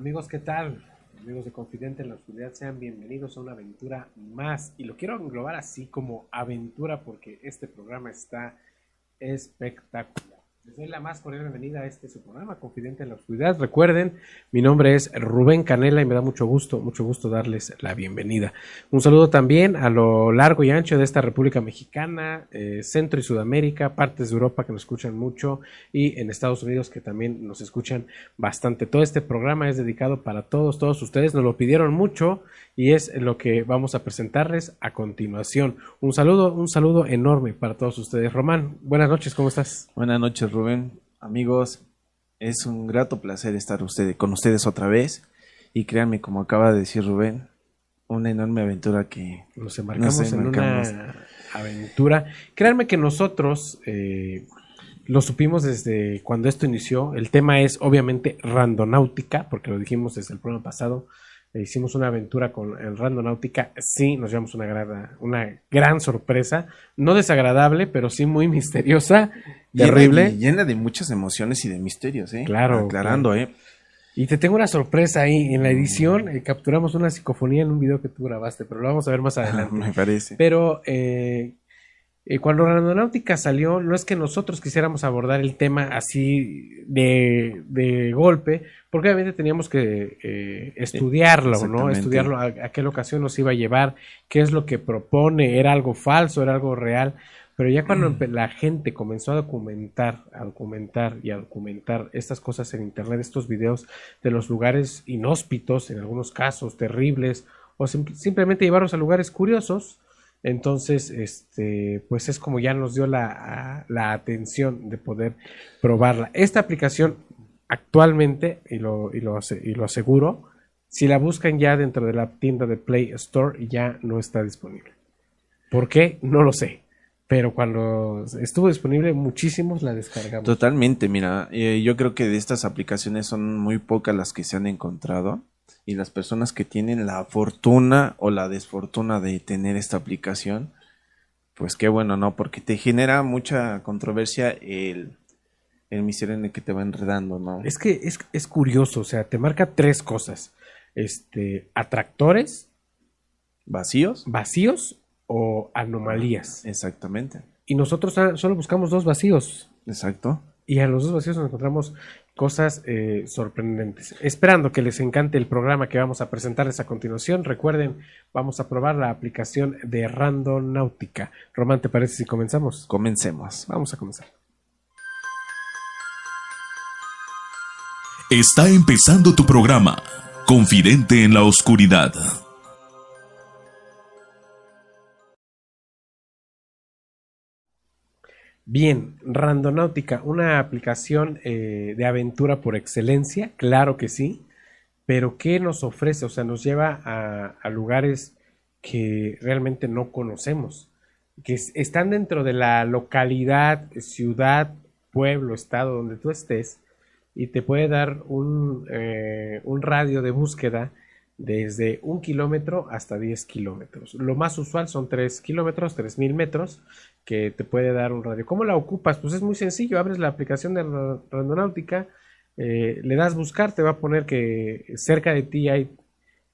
Amigos, ¿qué tal? Amigos de Confidente en la Oscuridad, sean bienvenidos a una aventura más. Y lo quiero englobar así como aventura porque este programa está espectacular. Les doy la más cordial bienvenida a este su programa, Confidente en la Oscuridad. Recuerden, mi nombre es Rubén Canela y me da mucho gusto, mucho gusto darles la bienvenida. Un saludo también a lo largo y ancho de esta República Mexicana, eh, Centro y Sudamérica, partes de Europa que nos escuchan mucho y en Estados Unidos que también nos escuchan bastante. Todo este programa es dedicado para todos, todos ustedes. Nos lo pidieron mucho y es lo que vamos a presentarles a continuación. Un saludo, un saludo enorme para todos ustedes. Román, buenas noches, ¿cómo estás? Buenas noches. Amigos, es un grato placer estar usted, con ustedes otra vez. Y créanme, como acaba de decir Rubén, una enorme aventura que nos embarcamos, en una aventura. Créanme que nosotros eh, lo supimos desde cuando esto inició. El tema es obviamente randonáutica, porque lo dijimos desde el programa pasado. E hicimos una aventura con el Randonáutica, sí, nos llevamos una gran, una gran sorpresa, no desagradable, pero sí muy misteriosa, terrible. Llena, llena de muchas emociones y de misterios, ¿eh? Claro. Aclarando, ¿eh? Y te tengo una sorpresa ahí, en la edición eh, capturamos una psicofonía en un video que tú grabaste, pero lo vamos a ver más adelante. Me parece. Pero eh, eh, cuando Randonáutica salió, no es que nosotros quisiéramos abordar el tema así de, de golpe, porque obviamente teníamos que eh, estudiarlo, ¿no? Estudiarlo, a, a qué locación nos iba a llevar, qué es lo que propone, era algo falso, era algo real. Pero ya cuando empe- la gente comenzó a documentar, a documentar y a documentar estas cosas en internet, estos videos de los lugares inhóspitos, en algunos casos terribles, o sim- simplemente llevarlos a lugares curiosos, entonces, este, pues es como ya nos dio la, la atención de poder probarla. Esta aplicación actualmente, y lo, y lo, y lo aseguro, si la buscan ya dentro de la tienda de Play Store, ya no está disponible. ¿Por qué? No lo sé. Pero cuando estuvo disponible, muchísimos la descargamos. Totalmente, mira, eh, yo creo que de estas aplicaciones son muy pocas las que se han encontrado y las personas que tienen la fortuna o la desfortuna de tener esta aplicación, pues qué bueno, ¿no? Porque te genera mucha controversia el, el misterio en el que te va enredando, ¿no? Es que es, es curioso, o sea, te marca tres cosas. Este, atractores, ¿Vacíos? vacíos o anomalías. Exactamente, Y nosotros ah, solo buscamos dos vacíos. exacto. Y a los dos vacíos nos encontramos cosas eh, sorprendentes. Esperando que les encante el programa que vamos a presentarles a continuación. Recuerden, vamos a probar la aplicación de Randonáutica. Román, ¿te parece si comenzamos? Comencemos. Vamos a comenzar. Está empezando tu programa, Confidente en la Oscuridad. Bien, Randonáutica, una aplicación eh, de aventura por excelencia, claro que sí, pero ¿qué nos ofrece? O sea, nos lleva a, lugares que realmente no conocemos, que es- están dentro de la localidad, ciudad, pueblo, estado donde tú estés, y te puede dar un, eh, un radio de búsqueda desde un kilómetro hasta 10 kilómetros. Lo más usual son 3 kilómetros, 3000 metros, que te puede dar un radio. ¿Cómo la ocupas? Pues es muy sencillo, abres la aplicación de Ra- Randonáutica, eh, le das buscar, te va a poner que cerca de ti hay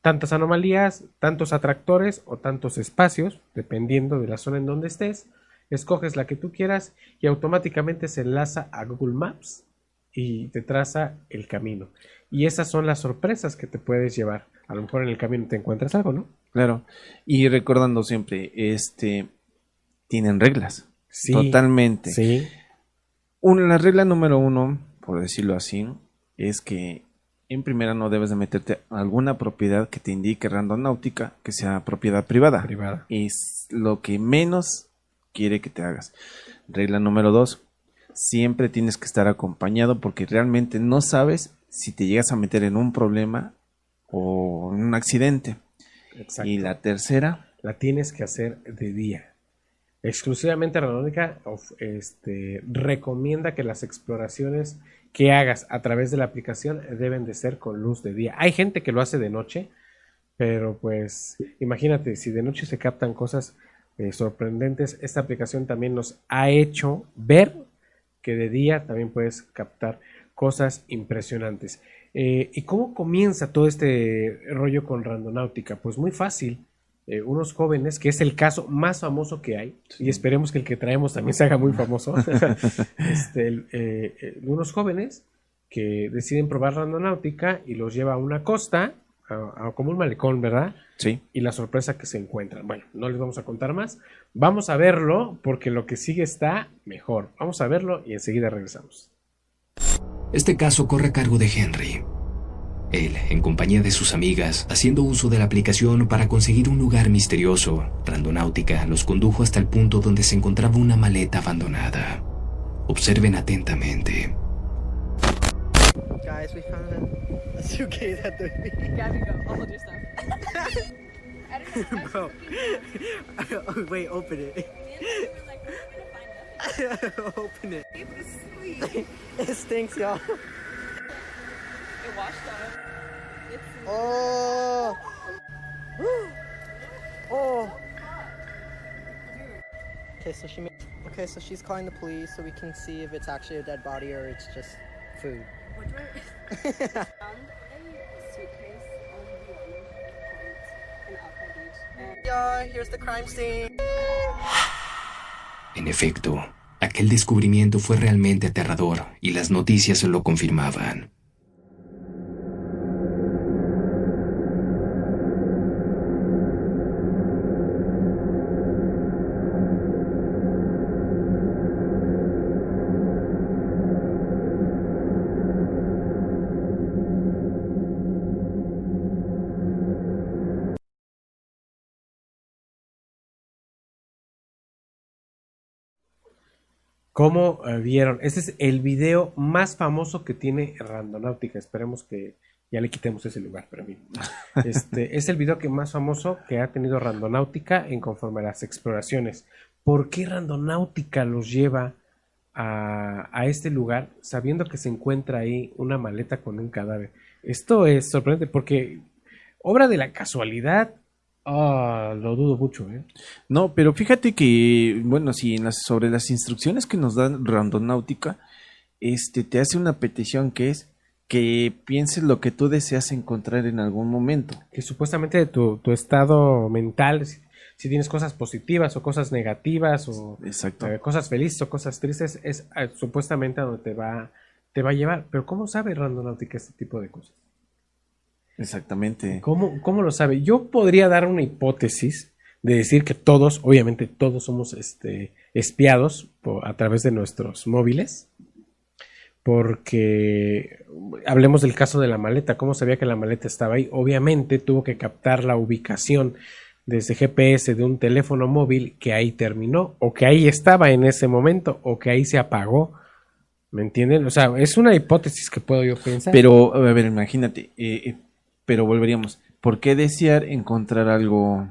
tantas anomalías, tantos atractores o tantos espacios, dependiendo de la zona en donde estés. Escoges la que tú quieras y automáticamente se enlaza a Google Maps y te traza el camino. Y esas son las sorpresas que te puedes llevar. A lo mejor en el camino te encuentras algo, ¿no? Claro. Y recordando siempre, este, tienen reglas. Sí. Totalmente. Sí. Un- la regla número uno, por decirlo así, es que en primera no debes de meterte a alguna propiedad que te indique randonáutica que sea propiedad privada. Privada. Es lo que menos quiere que te hagas. Regla número dos, siempre tienes que estar acompañado porque realmente no sabes si te llegas a meter en un problema o en un accidente. Exacto. Y la tercera, la tienes que hacer de día. Exclusivamente Randonáutica of- este, recomienda que las exploraciones que hagas a través de la aplicación deben de ser con luz de día. Hay gente que lo hace de noche, pero pues imagínate, si de noche se captan cosas eh, sorprendentes, esta aplicación también nos ha hecho ver que de día también puedes captar cosas impresionantes. Eh, ¿Y cómo comienza todo este rollo con randonáutica? Pues muy fácil. Eh, unos jóvenes, que es el caso más famoso que hay, y esperemos que el que traemos también se haga muy famoso, este, el, eh, eh, unos jóvenes que deciden probar randonáutica y los lleva a una costa, a- a- como un malecón, ¿verdad? Sí. y la sorpresa que se encuentran. Bueno, no les vamos a contar más. Vamos a verlo porque lo que sigue está mejor. Vamos a verlo y enseguida regresamos. Este caso corre a cargo de Henry. Él, en compañía de sus amigas, haciendo uso de la aplicación para conseguir un lugar misterioso, Randonáutica los condujo hasta el punto donde se encontraba una maleta abandonada. Observen atentamente. Guys, we found a, a suitcase at the Gabby, go. I'll hold your stuff. Bro. wait, open it. open it. it stinks, y'all. It washed up. It's Oh. oh. Okay, so she made. Okay, so she's calling the police so we can see if it's actually a dead body or it's just food. what do I Yeah, here's the crime scene. En efecto, aquel descubrimiento fue realmente aterrador y las noticias lo confirmaban. ¿Cómo eh, vieron? Este es el video más famoso que tiene Randonáutica. Esperemos que ya le quitemos ese lugar, pero mí. Este es el video que más famoso que ha tenido Randonáutica en conforme a las exploraciones. ¿Por qué Randonáutica los lleva a, a este lugar sabiendo que se encuentra ahí una maleta con un cadáver? Esto es sorprendente porque obra de la casualidad. Ah, lo dudo mucho, ¿eh? No, pero fíjate que, bueno, si en las, sobre las instrucciones que nos da Randonáutica, este te hace una petición que es que pienses lo que tú deseas encontrar en algún momento. que supuestamente tu, tu estado mental, si, si tienes cosas positivas o cosas negativas o Exacto. eh, cosas felices o cosas tristes, es eh, supuestamente a donde te va, te va a llevar. Pero ¿cómo sabe Randonautica este tipo de cosas? Exactamente. ¿Cómo, ¿Cómo lo sabe? Yo podría dar una hipótesis de decir que todos, obviamente todos somos este, espiados por- a través de nuestros móviles. Porque hablemos del caso de la maleta. ¿Cómo sabía que la maleta estaba ahí? Obviamente tuvo que captar la ubicación desde GPS de un teléfono móvil que ahí terminó, o que ahí estaba en ese momento, o que ahí se apagó. ¿Me entienden? O sea, es una hipótesis que puedo yo pensar. Pero, a ver, imagínate, eh, eh, pero volveríamos. ¿Por qué desear encontrar algo,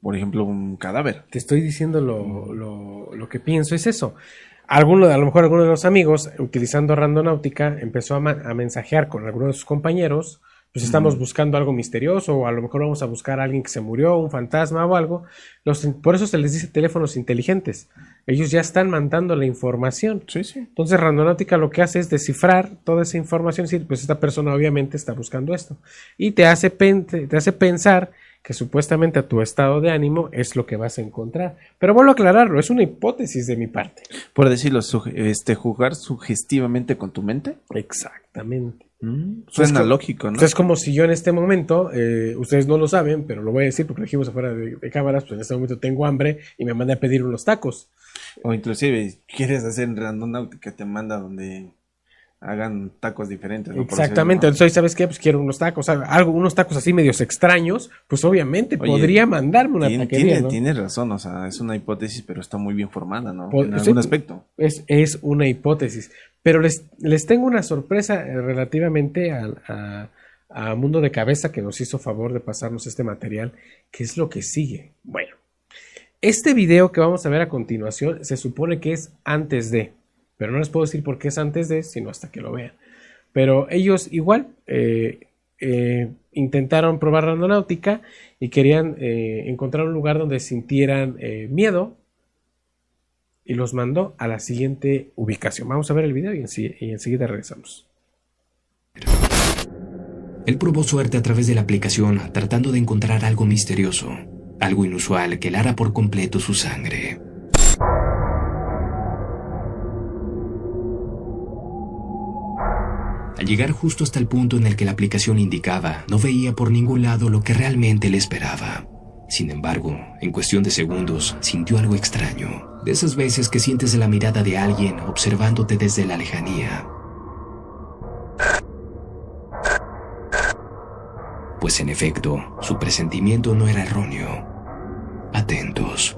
por ejemplo, un cadáver? te estoy diciendo lo, lo- lo que pienso, es eso. Alguno, a lo mejor alguno de los amigos, utilizando Randonáutica, empezó a, a mensajear con alguno de sus compañeros, pues estamos buscando algo misterioso, o a lo mejor vamos a buscar a alguien que se murió, un fantasma o algo. Los, por eso se les dice teléfonos inteligentes. Ellos ya están mandando la información. Sí, sí. Entonces Randonáutica lo que hace es descifrar toda esa información, y decir, pues esta persona obviamente está buscando esto. Y te hace, pen- te hace pensar que supuestamente a tu estado de ánimo es lo que vas a encontrar. Pero vuelvo a aclararlo, es una hipótesis de mi parte. Por decirlo, este, jugar sugestivamente con tu mente. Exactamente. Suena co- lógico, ¿no? Pues es como si yo en este momento, eh, ustedes no lo saben, pero lo voy a decir porque lo dijimos afuera de, de cámaras, pues en este momento tengo hambre y me mandé a pedir unos tacos. O inclusive, quieres hacer Randonáutica, te manda donde hagan tacos diferentes. ¿no? Exactamente, entonces, ¿sabes qué? Pues quiero unos tacos, algo, unos tacos así medios extraños, pues obviamente Oye, podría mandarme una Tien- taquería, tiene, ¿no? tiene razón, o sea, es una hipótesis, pero está muy bien formada, ¿no? Pod- en sí, algún aspecto. Es, es una hipótesis. Pero les, les tengo una sorpresa eh, relativamente al- a, a Mundo de Cabeza que nos hizo favor de pasarnos este material, que es lo que sigue. Bueno, este video que vamos a ver a continuación se supone que es antes de, pero no les puedo decir por qué es antes de, sino hasta que lo vean. Pero ellos igual eh, eh, intentaron probar randonáutica y querían eh, encontrar un lugar donde sintieran miedo y los mandó a la siguiente ubicación. Vamos a ver el video y, y enseguida regresamos. Él probó suerte a través de la aplicación tratando de encontrar algo misterioso, algo inusual que helara por completo su sangre. Al llegar justo hasta el punto en el que la aplicación indicaba, no veía por ningún lado lo que realmente le esperaba. Sin embargo, en cuestión de segundos, sintió algo extraño, de esas veces que sientes la mirada de alguien observándote desde la lejanía. Pues en efecto, su presentimiento no era erróneo. Atentos.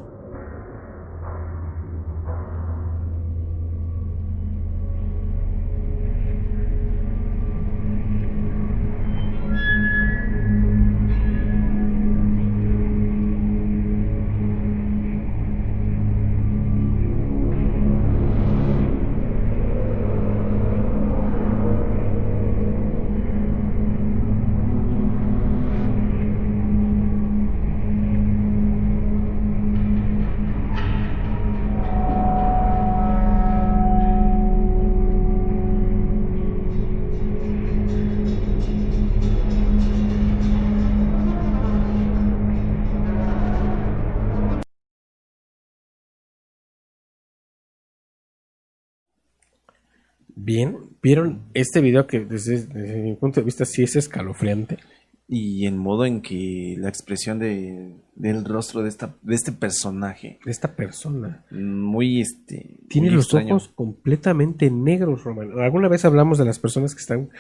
Bien, ¿vieron este video que desde, desde mi punto de vista sí es escalofriante? Y el modo en que la expresión de, del rostro de, esta, de este personaje, De esta persona. muy este. Tiene muy los extraño. ojos completamente negros, Román. Alguna vez hablamos de las personas que están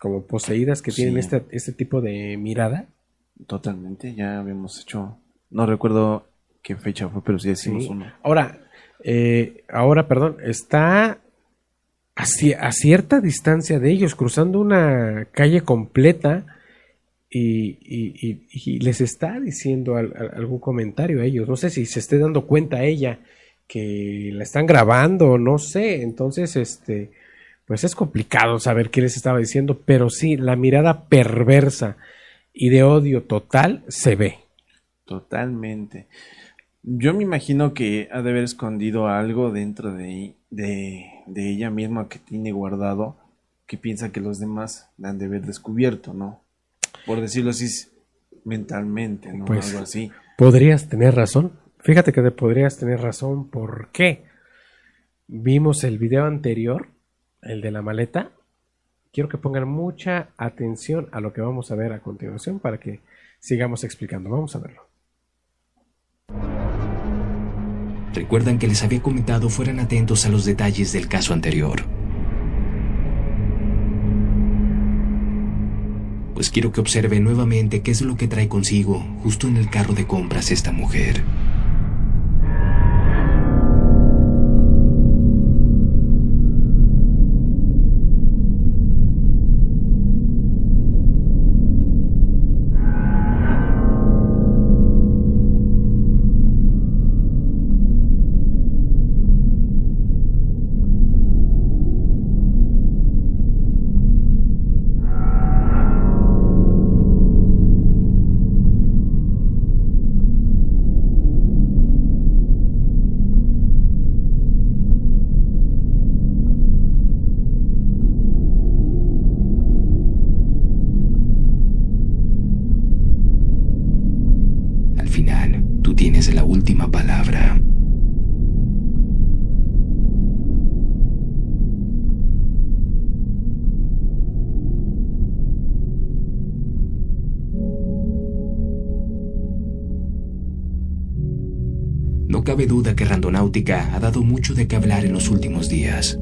como poseídas, que tienen este, este tipo de mirada. Totalmente, ya habíamos hecho. No recuerdo qué fecha fue, pero sí decimos Sí. uno. Ahora, eh, ahora, perdón, está a, ci- a cierta distancia de ellos, cruzando una calle completa y, les está diciendo al- algún comentario a ellos. No sé si se esté dando cuenta ella que la están grabando, no sé. Entonces, este, pues es complicado saber qué les estaba diciendo, pero sí, la mirada perversa y de odio total se ve. Totalmente. Yo me imagino que ha de haber escondido algo dentro de, de, de ella misma que tiene guardado, que piensa que los demás la han de haber descubierto, ¿no? Por decirlo así, mentalmente, ¿no? Pues- Algo así. Podrías tener razón. Fíjate que te podrías tener razón. ¿Por qué? Vimos el video anterior, el de la maleta. Quiero que pongan mucha atención a lo que vamos a ver a continuación para que sigamos explicando. Vamos a verlo. Recuerdan que les había comentado fueran atentos a los detalles del caso anterior. Pues quiero que observen nuevamente qué es lo que trae consigo justo en el carro de compras esta mujer. Cabe duda que Randonáutica ha dado mucho de qué hablar en los últimos días.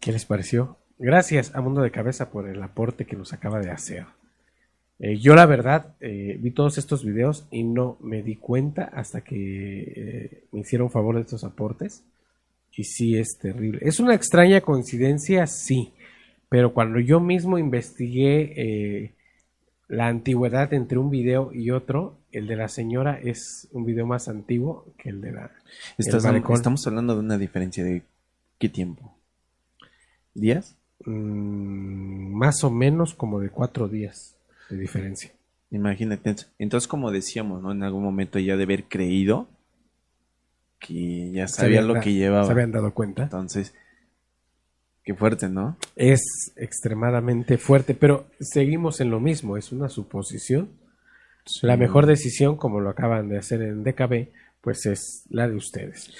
¿Qué les pareció? Gracias a Mundo de Cabeza por el aporte que nos acaba de hacer. Eh, yo la verdad eh, vi todos estos videos y no me di cuenta hasta que eh, me hicieron favor de estos aportes. Y sí es terrible. Es una extraña coincidencia, sí. Pero cuando yo mismo investigué la antigüedad entre un video y otro, el de la señora es un video más antiguo que el de la... Estás- estamos hablando de una diferencia de qué tiempo. ¿Días? mm, más o menos como de cuatro días de diferencia. Imagínate. Entonces, como decíamos, ¿no? En algún momento ya de haber creído que ya sabía lo que llevaba. Se habían dado cuenta. Entonces, qué fuerte, ¿no? Es extremadamente fuerte, pero seguimos en lo mismo, es una suposición. La mejor decisión, como lo acaban de hacer en DKB, pues es la de ustedes.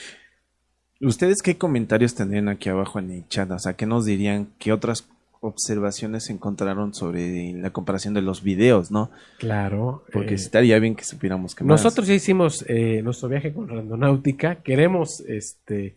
¿Ustedes qué comentarios tendrían aquí abajo en el chat? O sea, ¿qué nos dirían? ¿Qué otras observaciones encontraron sobre la comparación de los videos, no? Claro. Porque eh, estaría bien que supiéramos que más. Nosotros ya hicimos eh, nuestro viaje con Randonáutica. Queremos este,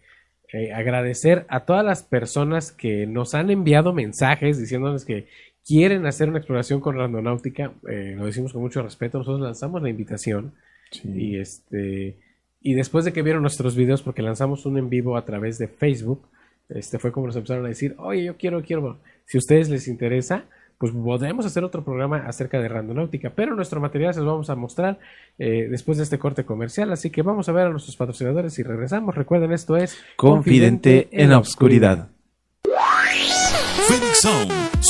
eh, agradecer a todas las personas que nos han enviado mensajes diciéndonos que quieren hacer una exploración con Randonáutica. Eh, lo decimos con mucho respeto. Nosotros lanzamos la invitación Sí. y este y después de que vieron nuestros videos, porque lanzamos un en vivo a través de Facebook, este fue como nos empezaron a decir, oye, yo quiero, quiero. Si a ustedes les interesa, pues podremos hacer otro programa acerca de randonáutica, pero nuestro material se los vamos a mostrar eh, después de este corte comercial, así que vamos a ver a nuestros patrocinadores y regresamos. Recuerden, esto es Confidente en la oscuridad. Phoenix Sound,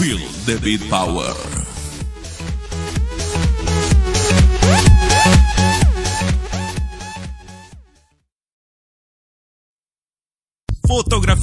feel the beat power.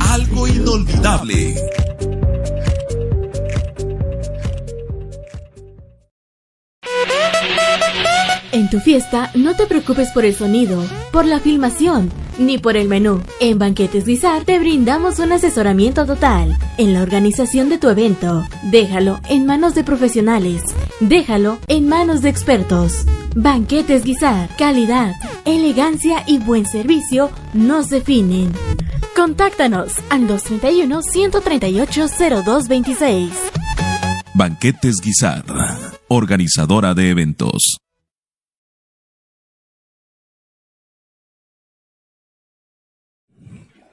algo inolvidable. En tu fiesta no te preocupes por el sonido, por la filmación, ni por el menú. En Banquetes Guisar te brindamos un asesoramiento total en la organización de tu evento. Déjalo en manos de profesionales. Déjalo en manos de expertos. Banquetes Guisar, calidad, elegancia y buen servicio nos definen. Contáctanos al 231-138-0226. Banquetes Guizar, organizadora de eventos.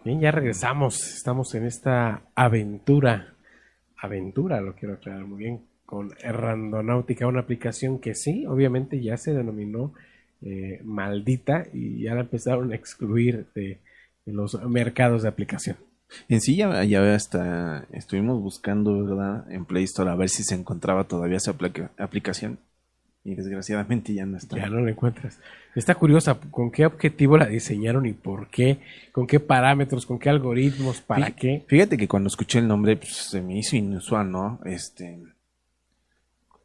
Bien, ya regresamos. Estamos en esta aventura. Aventura, lo quiero aclarar muy bien. Con Randonáutica, una aplicación que sí, obviamente ya se denominó eh, maldita y ya la empezaron a excluir de, de los mercados de aplicación. En sí ya, ya hasta estuvimos buscando, ¿verdad? En Play Store a ver si se encontraba todavía esa aplica- aplicación. Y desgraciadamente ya no está. Ya no la encuentras. Está curiosa, ¿con qué objetivo la diseñaron y por qué? ¿Con qué parámetros? ¿Con qué algoritmos? ¿Para qué? Fíjate que cuando escuché el nombre pues, se me hizo inusual, ¿no? Este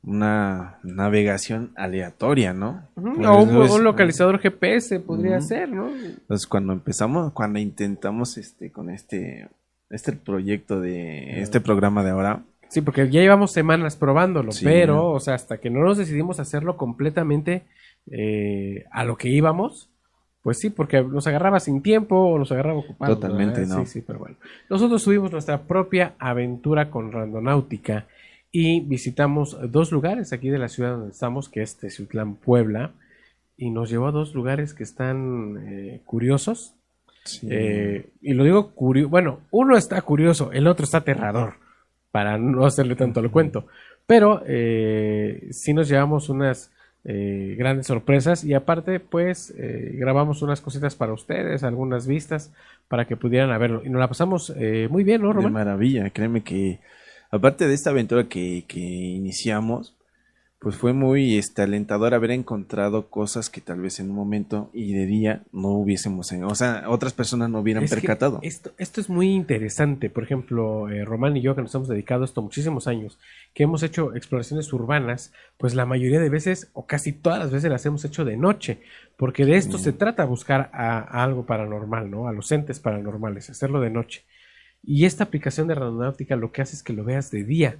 una navegación aleatoria, ¿no? O un, un localizador GPS podría Ujú. ser, ¿no? Entonces cuando empezamos, cuando intentamos este con este este proyecto de este programa de ahora, Sí, porque ya llevamos semanas probándolo, Sí. pero, o sea, hasta que no nos decidimos hacerlo completamente eh, a lo que íbamos, pues sí, porque nos agarraba sin tiempo o nos agarraba ocupados. Totalmente, no. Sí, sí, pero bueno. Nosotros tuvimos nuestra propia aventura con Randonáutica y visitamos dos lugares aquí de la ciudad donde estamos, que es Teciutlán, Puebla, y nos llevó a dos lugares que están eh, curiosos. Eh, y lo digo curioso, bueno, uno está curioso, el otro está aterrador, para no hacerle tanto al cuento. Pero eh, sí nos llevamos unas eh, grandes sorpresas y aparte, pues, eh, grabamos unas cositas para ustedes, algunas vistas, para que pudieran verlo. Y nos la pasamos eh, muy bien, ¿no, de Román? maravilla, créeme que aparte de esta aventura que, que iniciamos, pues fue muy este, alentador haber encontrado cosas que tal vez en un momento y de día no hubiésemos, o sea, otras personas no hubieran Es percatado. Esto, esto es muy interesante. Por ejemplo, eh, Román y yo, que nos hemos dedicado a esto muchísimos años, que hemos hecho exploraciones urbanas, pues la mayoría de veces, o casi todas las veces, las hemos hecho de noche, porque de esto se trata buscar a, a algo paranormal, ¿no? A los entes paranormales, hacerlo de noche. Y esta aplicación de randonáutica lo que hace es que lo veas de día.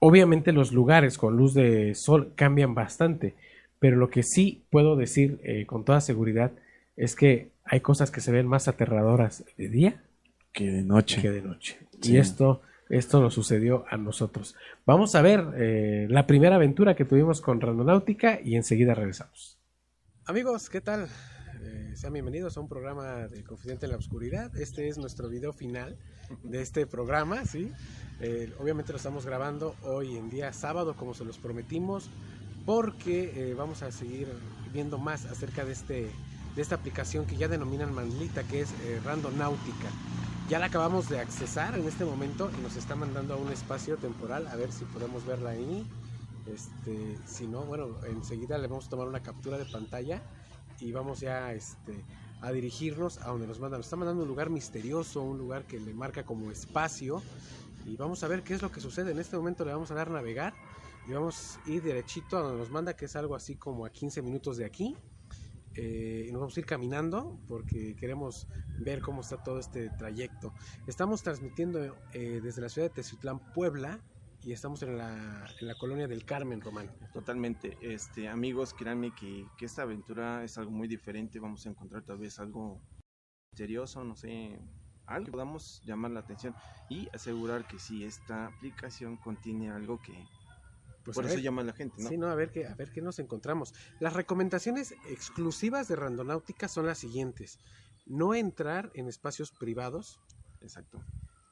Obviamente los lugares con luz de sol cambian bastante, pero lo que sí puedo decir eh, con toda seguridad es que hay cosas que se ven más aterradoras de día Que de noche. que de noche. Sí. Y esto, esto nos sucedió a nosotros. Vamos a ver eh, la primera aventura que tuvimos con Randonáutica y enseguida regresamos. Amigos, ¿qué tal? Eh, sean bienvenidos a un programa de Confidente en la Oscuridad. Este es nuestro video final de este programa, ¿sí? Eh, obviamente lo estamos grabando hoy en día sábado, como se los prometimos, porque eh, vamos a seguir viendo más acerca de, este, de esta aplicación que ya denominan Manlita, que es eh, Randonáutica. Ya la acabamos de accesar en este momento y nos está mandando a un espacio temporal, a ver si podemos verla ahí. Este, si no, bueno, enseguida le vamos a tomar una captura de pantalla y vamos ya este, a dirigirnos a donde nos mandan. Nos está mandando un lugar misterioso, un lugar que le marca como espacio. Y vamos a ver qué es lo que sucede. En este momento le vamos a dar navegar y vamos a ir derechito a donde nos manda, que es algo así como a 15 minutos de aquí. Eh, y nos vamos a ir caminando porque queremos ver cómo está todo este trayecto. Estamos transmitiendo eh, desde la ciudad de Teziutlán, Puebla, y estamos en la, en la colonia del Carmen, Román. Totalmente, este, amigos, créanme que, que esta aventura es algo muy diferente, vamos a encontrar tal vez algo misterioso, no sé, algo que podamos llamar la atención y asegurar que sí, esta aplicación contiene algo que Pues por eso ver. llama a la gente, ¿no? Sí, no, a ver, qué, a ver qué nos encontramos. Las recomendaciones exclusivas de Randonáutica son las siguientes. No entrar en espacios privados, Exacto.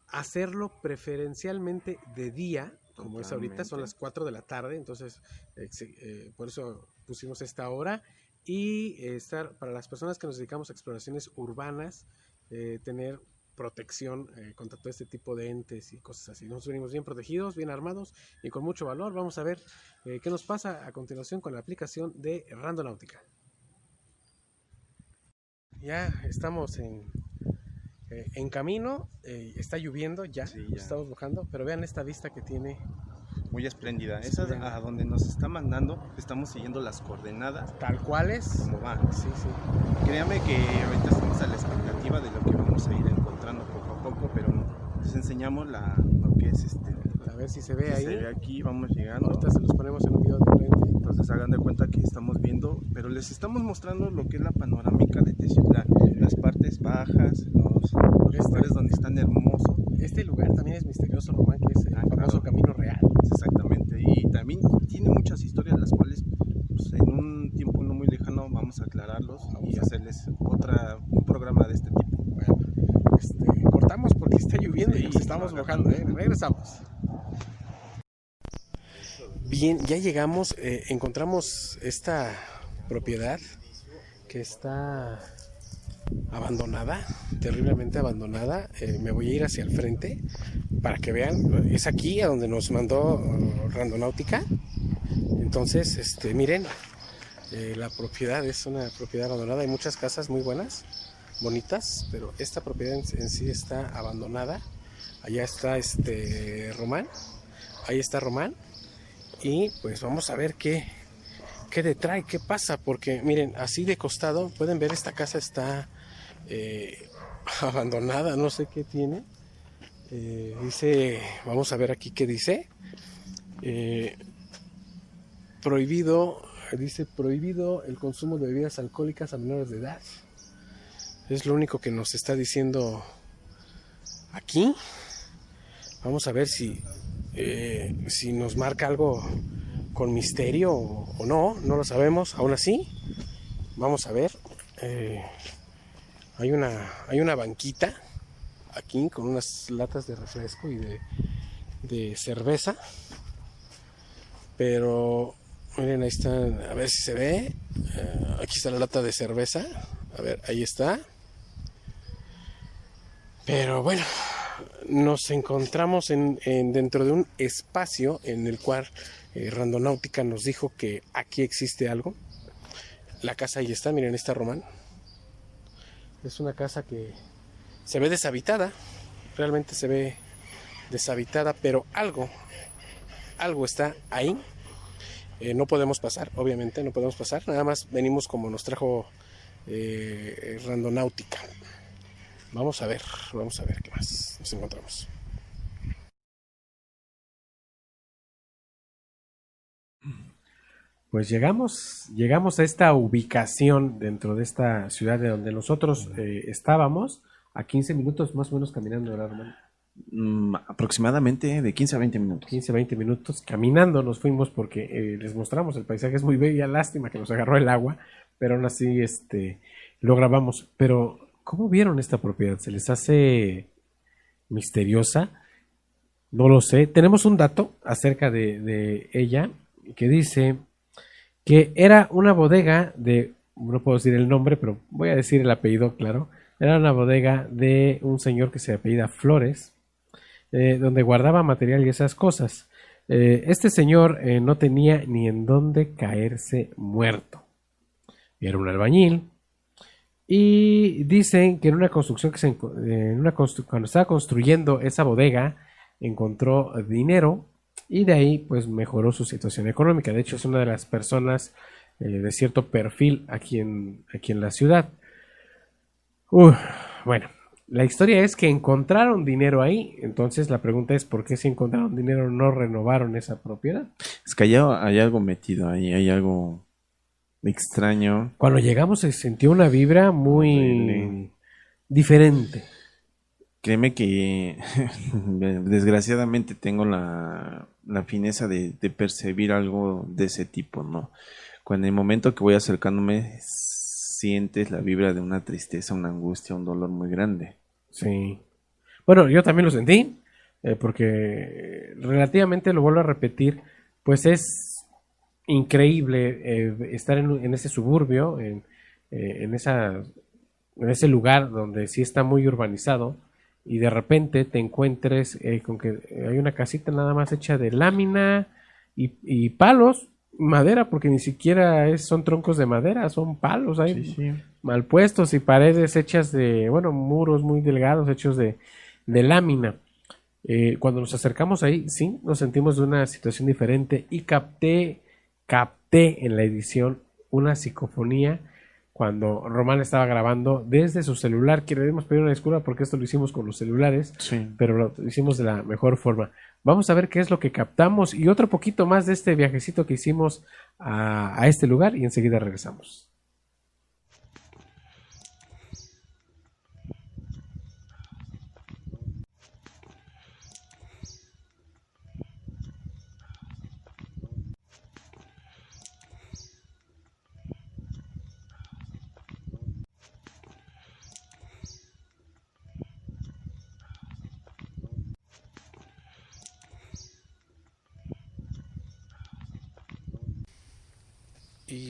Hacerlo preferencialmente de día, como es ahorita, son las 4 de la tarde, entonces eh, eh, por eso pusimos esta hora. Y eh, estar, para las personas que nos dedicamos a exploraciones urbanas, eh, tener protección contra todo este tipo de entes y cosas así. Nos venimos bien protegidos, bien armados y con mucho valor. Vamos a ver qué nos pasa a continuación con la aplicación de Randonáutica. Ya estamos en, eh, en camino, eh, está lloviendo ya, Sí, ya. estamos bajando, pero vean esta vista que tiene Muy espléndida. Esa es a donde nos está mandando, estamos siguiendo las coordenadas, tal cual es. como va. Sí, sí. Créame que ahorita estamos a la expectativa de lo que vamos a ir encontrando poco a poco, pero les enseñamos la, lo que es este. A ver si se ve ahí. Se ve aquí, vamos llegando. Ahorita se los ponemos en un video de frente. Entonces hagan de cuenta que estamos viendo, pero les estamos mostrando lo que es la panorámica de Teciutlán, las partes bajas, los, los Este- lugares donde están hermosos, Este lugar también es misterioso, Román, que es el Ah, famoso claro. Camino Real. exactamente, y también tiene muchas historias las cuales pues, en un tiempo no muy lejano vamos a aclararlos y hacerles otra un programa de este tipo. Bueno, este, cortamos porque está lloviendo y Sí, nos estamos mojando. ¿eh? Regresamos. Bien, ya llegamos, eh, encontramos esta propiedad que está abandonada, terriblemente abandonada. Eh, me voy a ir hacia el frente para que vean. Es aquí a donde nos mandó uh, Randonáutica. Entonces, este, miren, eh, la propiedad es una propiedad abandonada. Hay muchas casas muy buenas, bonitas, pero esta propiedad en, en sí está abandonada. Allá está este Román. Ahí está Román. Y pues vamos a ver qué, qué detrae, qué pasa, porque miren, así de costado, pueden ver esta casa está eh, abandonada, no sé qué tiene. Eh, dice, vamos a ver aquí qué dice. Eh, prohibido, dice prohibido el consumo de bebidas alcohólicas a menores de edad. Es lo único que nos está diciendo aquí. Vamos a ver si, eh, si nos marca algo con misterio o, no, no lo sabemos. Aún así, vamos a ver. eh, hay, una, hay una banquita aquí con unas latas de refresco y de, cerveza. Pero miren, ahí están, a ver si se ve. Eh, aquí está la lata de cerveza. A ver, ahí está. Pero bueno, nos encontramos en, en- dentro de un espacio en el cual eh, Randonáutica nos dijo que aquí existe algo. La casa ahí está, miren, está Román. Es una casa que se ve deshabitada, realmente se ve deshabitada, pero algo, algo está ahí. Eh, no podemos pasar, obviamente, no podemos pasar. Nada más venimos como nos trajo eh, Randonáutica. Vamos a ver, vamos a ver qué más nos encontramos. Pues llegamos, llegamos a esta ubicación dentro de esta ciudad de donde nosotros eh, estábamos, a 15 minutos más o menos caminando, ¿verdad, hermano? Mm, aproximadamente de 15 a 20 minutos. 15, 20 minutos caminando nos fuimos porque eh, les mostramos el paisaje, es muy bella, lástima que nos agarró el agua, pero aún así este, lo grabamos. Pero, ¿cómo vieron esta propiedad? ¿Se les hace misteriosa? No lo sé. Tenemos un dato acerca de, ella que dice que era una bodega de, no puedo decir el nombre, pero voy a decir el apellido, claro. Era una bodega de un señor que se apellida Flores, eh, donde guardaba material y esas cosas. Eh, este señor eh, no tenía ni en dónde caerse muerto. Era un albañil. Y dicen que en una construcción que se en una cuando estaba construyendo esa bodega, encontró dinero y de ahí pues mejoró su situación económica. De hecho es una de las personas eh, de cierto perfil aquí en, aquí en la ciudad. Bueno, la historia es que encontraron dinero ahí, entonces la pregunta es por qué si encontraron dinero no renovaron esa propiedad. Es que hay, hay algo metido ahí, hay algo extraño. Cuando llegamos se sintió una vibra muy diferente. Créeme que desgraciadamente tengo la, la fineza de, de percibir algo de ese tipo, ¿no? Cuando en el momento que voy acercándome sientes la vibra de una tristeza, una angustia, un dolor muy grande. Sí. Bueno, yo también lo sentí, eh, porque relativamente lo vuelvo a repetir, pues es increíble eh, estar en, en ese suburbio, en, eh, en, esa, en ese lugar donde sí está muy urbanizado, y de repente te encuentres eh, con que hay una casita nada más hecha de lámina y, y palos, madera, porque ni siquiera es, son troncos de madera, son palos, hay mal puestos y paredes hechas de, bueno, muros muy delgados hechos de, de lámina. Eh, cuando nos acercamos ahí, sí, nos sentimos de una situación diferente y capté, capté en la edición una psicofonía cuando Román estaba grabando desde su celular. Queremos pedir una disculpa porque esto lo hicimos con los celulares, Sí. pero lo hicimos de la mejor forma. Vamos a ver qué es lo que captamos y otro poquito más de este viajecito que hicimos a, a este lugar y enseguida regresamos.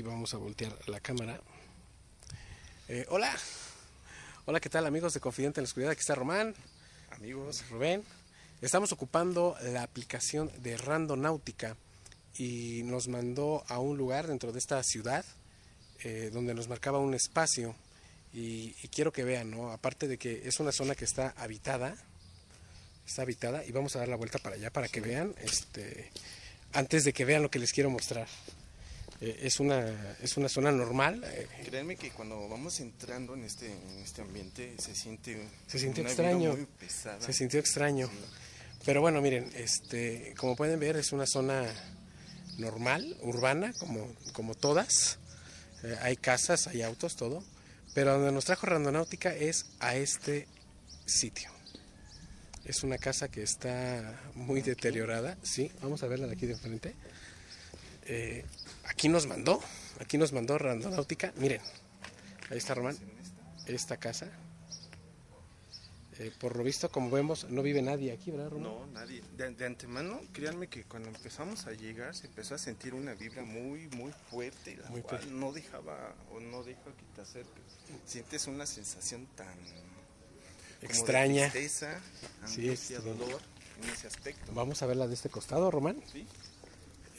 Vamos a voltear la cámara. Eh, hola, hola, ¿qué tal amigos de Confidente en la Oscuridad? Aquí está Román, amigos, Rubén. Estamos ocupando la aplicación de Randonáutica y nos mandó a un lugar dentro de esta ciudad eh, donde nos marcaba un espacio y, y quiero que vean, ¿no? Aparte de que es una zona que está habitada, está habitada y vamos a dar la vuelta para allá para que vean, este, antes de que vean lo que les quiero mostrar. Eh, es una es una zona normal eh, Créanme que cuando vamos entrando en este, en este ambiente se siente Se sintió una extraño. muy pesada. se sintió extraño. Pero bueno miren este como pueden ver es una zona normal urbana como como todas. Eh, hay casas hay autos todo. Pero donde nos trajo Randonáutica es a este sitio. Es una casa que está muy deteriorada. Sí vamos a verla de aquí de enfrente. Eh, aquí nos mandó, aquí nos mandó Randonáutica. Miren, ahí está Román, esta casa. Eh, por lo visto, como vemos, no vive nadie aquí, ¿verdad, Román? No, nadie. De, de antemano, créanme que cuando empezamos a llegar se empezó a sentir una vibra muy, muy fuerte, la Muy cual fuerte. no dejaba o no deja que te acerques. Sientes una sensación tan Extraña. tristeza, Sí, angustia, dolor en ese aspecto. Vamos a verla de este costado, Román. ¿sí?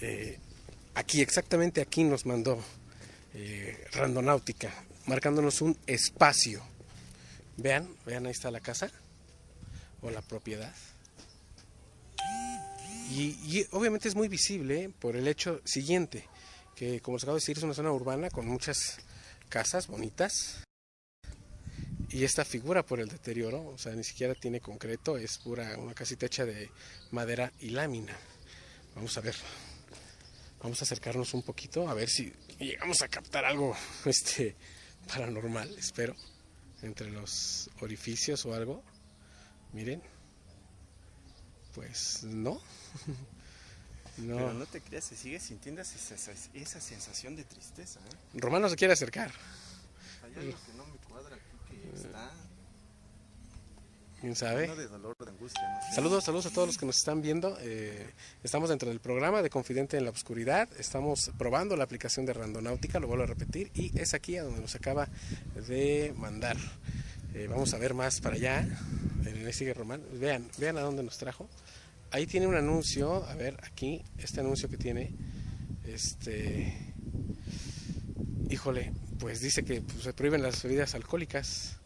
eh, aquí, exactamente aquí nos mandó eh, Randonáutica, marcándonos un espacio. Vean, vean, ahí está la casa o la propiedad. Y, obviamente es muy visible ¿eh? por el hecho siguiente, que como les acabo de decir es una zona urbana con muchas casas bonitas y esta figura por el deterioro, o sea, ni siquiera tiene concreto, es pura una casita hecha de madera y lámina. Vamos a ver. Vamos a acercarnos un poquito a ver si llegamos a captar algo este paranormal, espero, entre los orificios o algo. Miren. Pues no. Pero No. no te creas, se sigue sintiendo esa, esa- esa sensación de tristeza. ¿eh? Román no se quiere acercar. Hay algo que no me cuadra aquí, que está ¿Quién sabe? lleno de dolor, de angustia. no sé. Saludos, saludos a todos los que nos están viendo. Eh, estamos dentro del programa de Confidente en la Oscuridad. Estamos probando la aplicación de Randonáutica, lo vuelvo a repetir, y es aquí a donde nos acaba de mandar. Eh, vamos a ver más para allá. En sigue Román. Vean, vean a dónde nos trajo. Ahí tiene un anuncio, a ver, aquí, este anuncio que tiene, este, híjole, pues dice que pues, se prohíben las bebidas alcohólicas.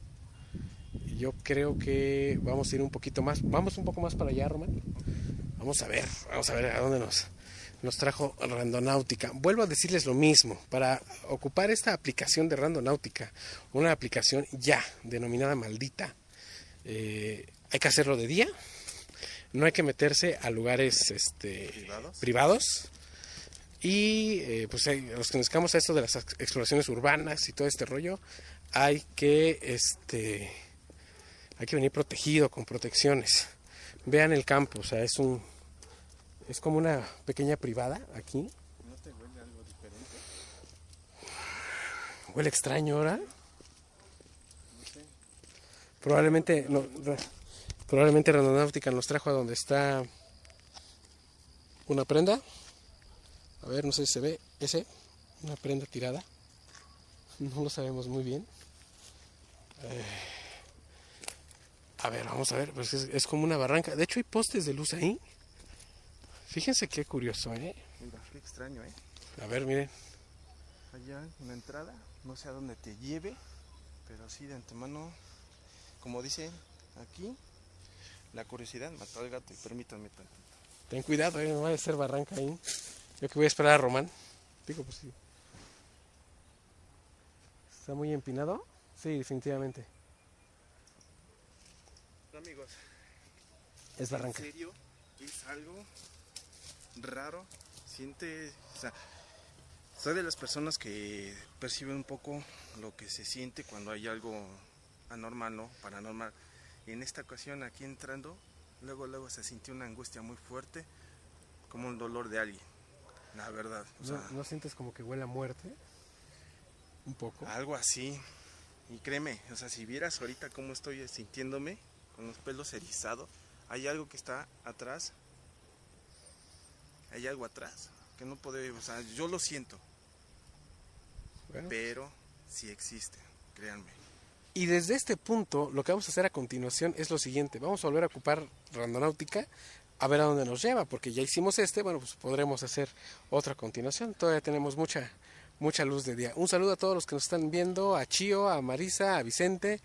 Yo creo que vamos a ir un poquito más, vamos un poco más para allá, Román. Vamos a ver, vamos a ver a dónde nos, nos trajo Randonáutica. Vuelvo a decirles lo mismo, para ocupar esta aplicación de Randonáutica, una aplicación ya denominada maldita, eh, hay que hacerlo de día, no hay que meterse a lugares este, ¿Privados? privados. Y eh, pues eh, los que nos a esto de las ex- exploraciones urbanas y todo este rollo, hay que este hay que venir protegido con protecciones. Vean el campo, o sea, es un es como una pequeña privada aquí. ¿No te huele algo diferente? Huele extraño ahora. Probablemente no, ra- probablemente Randonáutica nos trajo a donde está una prenda. A ver, no sé si se ve ese, una prenda tirada. No lo sabemos muy bien. Eh, a ver, vamos a ver, pues es, es como una barranca. De hecho, hay postes de luz ahí. Fíjense qué curioso, ¿eh? Mira, qué extraño, ¿eh? A ver, miren. Allá una entrada, no sé a dónde te lleve, pero sí de antemano, como dice aquí, la curiosidad mató al gato y permítanme tantito. Ten cuidado, eh, no vaya a ser barranca ahí. Yo que voy a esperar a Román. Digo, pues sí. ¿Está muy empinado? Sí, definitivamente. Amigos, Es barranca. en serio, es algo raro, siente, o sea, soy de las personas que perciben un poco lo que se siente cuando hay algo anormal, ¿no? Paranormal. Y en esta ocasión aquí entrando, luego luego se sintió una angustia muy fuerte, como un dolor de alguien, la verdad. O sea, ¿No, no sientes como que huele a muerte? Un poco. algo así. Y créeme, o sea, si vieras ahorita cómo estoy sintiéndome, con los pelos erizados, hay algo que está atrás. Hay algo atrás que no puede, o sea, yo lo siento, Bueno. pero sí existe, créanme. Y desde este punto, lo que vamos a hacer a continuación es lo siguiente. Vamos a volver a ocupar Randonáutica a ver a dónde nos lleva, porque ya hicimos este, bueno, pues podremos hacer otra continuación. Todavía tenemos mucha, mucha luz de día. Un saludo a todos los que nos están viendo, a Chío, a Marisa, a Vicente.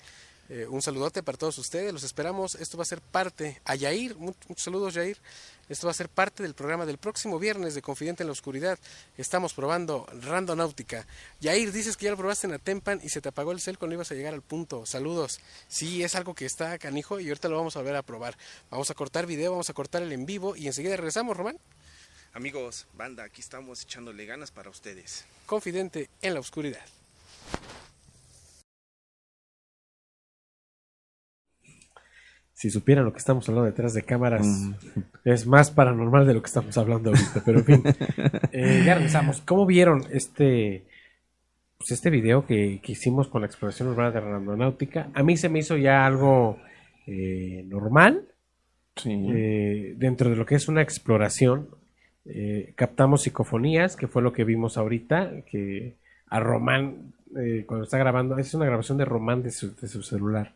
Eh, un saludote para todos ustedes, los esperamos. Esto va a ser parte, a Yair, mu- muchos saludos Yair. Esto va a ser parte del programa del próximo viernes de Confidente en la Oscuridad. Estamos probando Randonáutica. Yair, dices que ya lo probaste en Atempan y se te apagó el cel cuando ibas a llegar al punto. Saludos. Sí, es algo que está canijo y ahorita lo vamos a volver a probar. Vamos a cortar video, vamos a cortar el en vivo y enseguida regresamos, Román. Amigos, banda, aquí estamos echándole ganas para ustedes. Confidente en la Oscuridad. Si supieran lo que estamos hablando detrás de cámaras, Mm. es más paranormal de lo que estamos hablando ahorita. Pero en fin, Eh, ya regresamos. ¿Cómo vieron este, pues este video que, que hicimos con la exploración urbana de Randonáutica? A mí se me hizo ya algo eh, normal Sí. eh, dentro de lo que es una exploración. eh, captamos psicofonías, que fue lo que vimos ahorita, que a Román, eh, cuando está grabando, es una grabación de Román de su, de su celular,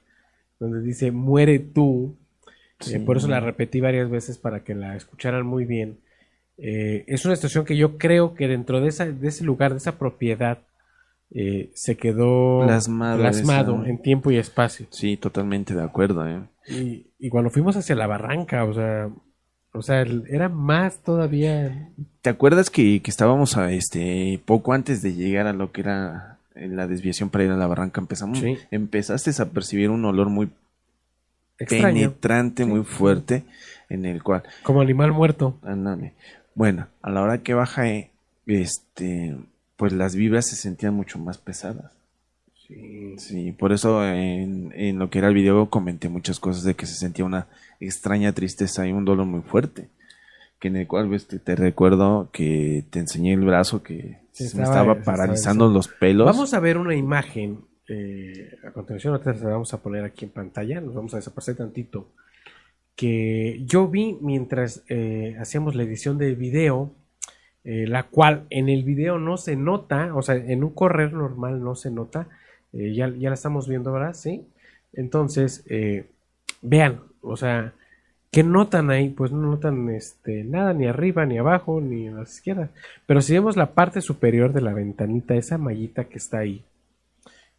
donde dice, muere tú. Eh, Sí. por eso la repetí varias veces para que la escucharan muy bien. Eh, es una situación que yo creo que dentro de, esa, de ese lugar, de esa propiedad, eh, se quedó Plasmado plasmado esa- en tiempo y espacio. Sí, totalmente de acuerdo, ¿eh? Y, y cuando fuimos hacia la barranca, o sea, o sea, el- era más todavía. ¿Te acuerdas que, que estábamos a este poco antes de llegar a lo que era eh, la desviación para ir a la barranca? Empezamos, Sí. empezaste a percibir un olor muy Extraño. penetrante, muy fuerte, en el cual, Como animal muerto. Bueno, a la hora que bajé, este, pues las vibras se sentían mucho más pesadas. Sí. Sí, por eso en, en lo que era el video comenté muchas cosas de que se sentía una extraña tristeza y un dolor muy fuerte. Que en el cual pues, te, te recuerdo que te enseñé el brazo que se me estaba- estaba se paralizando estaba- los pelos. Vamos a ver una imagen. eh, a continuación, ahorita la vamos a poner aquí en pantalla. Nos vamos a desaparecer tantito. Que yo vi mientras eh, hacíamos la edición del video. eh, la cual en el video no se nota. O sea, en un correr normal no se nota. eh, ya, ya la estamos viendo ahora, ¿sí? Entonces, eh, vean, o sea, ¿qué notan ahí? Pues no notan este, nada, ni arriba, ni abajo, ni a la izquierda. Pero si vemos la parte superior de la ventanita, esa mallita que está ahí,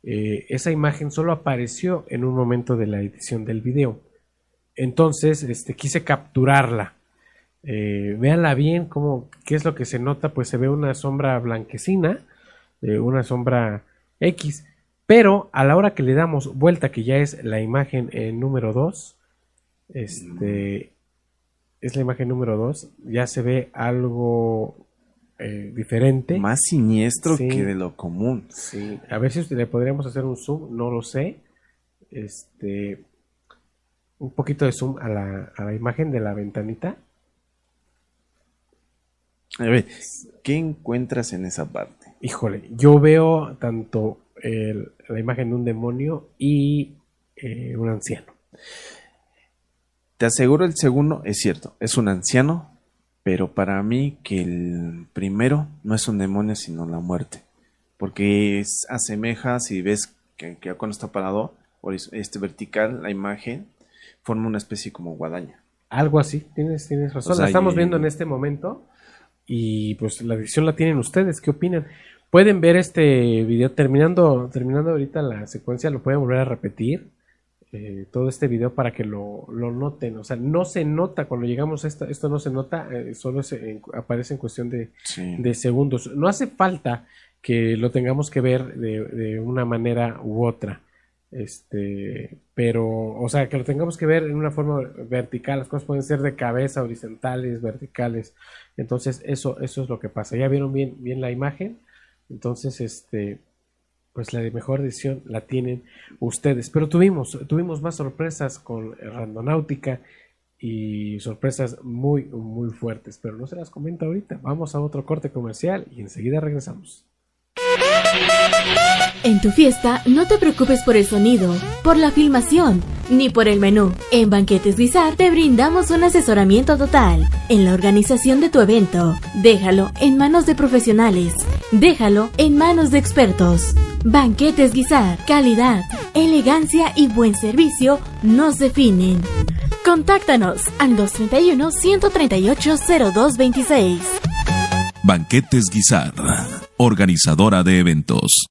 eh, esa imagen solo apareció en un momento de la edición del video. Entonces, este, quise capturarla. Eh, véanla bien, cómo, qué es lo que se nota, pues se ve una sombra blanquecina, eh, una sombra X, pero a la hora que le damos vuelta, que ya es la imagen eh, número 2, este, es la imagen número 2, ya se ve algo eh, diferente. Más siniestro Sí. que de lo común. Sí, a ver si le podríamos hacer un zoom, no lo sé. Este, un poquito de zoom a la, a la imagen de la ventanita. A ver, ¿qué encuentras en esa parte? Híjole, yo veo tanto el- la imagen de un demonio y eh, un anciano. Te aseguro el segundo es cierto, es un anciano, pero para mí que el primero no es un demonio sino la muerte, porque es, asemeja si ves que, que cuando está parado este vertical la imagen forma una especie como guadaña. Algo así, tienes, tienes razón. O sea, la estamos y- viendo en este momento y pues la edición la tienen ustedes. ¿Qué opinan? Pueden ver este video terminando, terminando ahorita la secuencia, lo pueden volver a repetir. Eh, todo este video para que lo, lo noten. O sea, no se nota cuando llegamos a esta, esto no se nota, eh, solo se- en- aparece en cuestión de, Sí. de segundos. No hace falta que lo tengamos que ver de, de una manera u otra. Este, pero, o sea, que lo tengamos que ver en una forma vertical. Las cosas pueden ser de cabeza, horizontales, verticales. Entonces, eso, eso es lo que pasa. Ya vieron bien, bien la imagen. Entonces, este, pues la de mejor edición la tienen ustedes. Pero tuvimos, tuvimos más sorpresas con Randonáutica y sorpresas muy, muy fuertes. Pero no se las comento ahorita. Vamos a otro corte comercial y enseguida regresamos. En tu fiesta, no te preocupes por el sonido, por la filmación, ni por el menú. En Banquetes Guisar te brindamos un asesoramiento total en la organización de tu evento. Déjalo en manos de profesionales. Déjalo en manos de expertos. Banquetes Guisar, calidad, elegancia y buen servicio nos definen. Contáctanos al 231-138-0226. Banquetes Guisar, organizadora de eventos.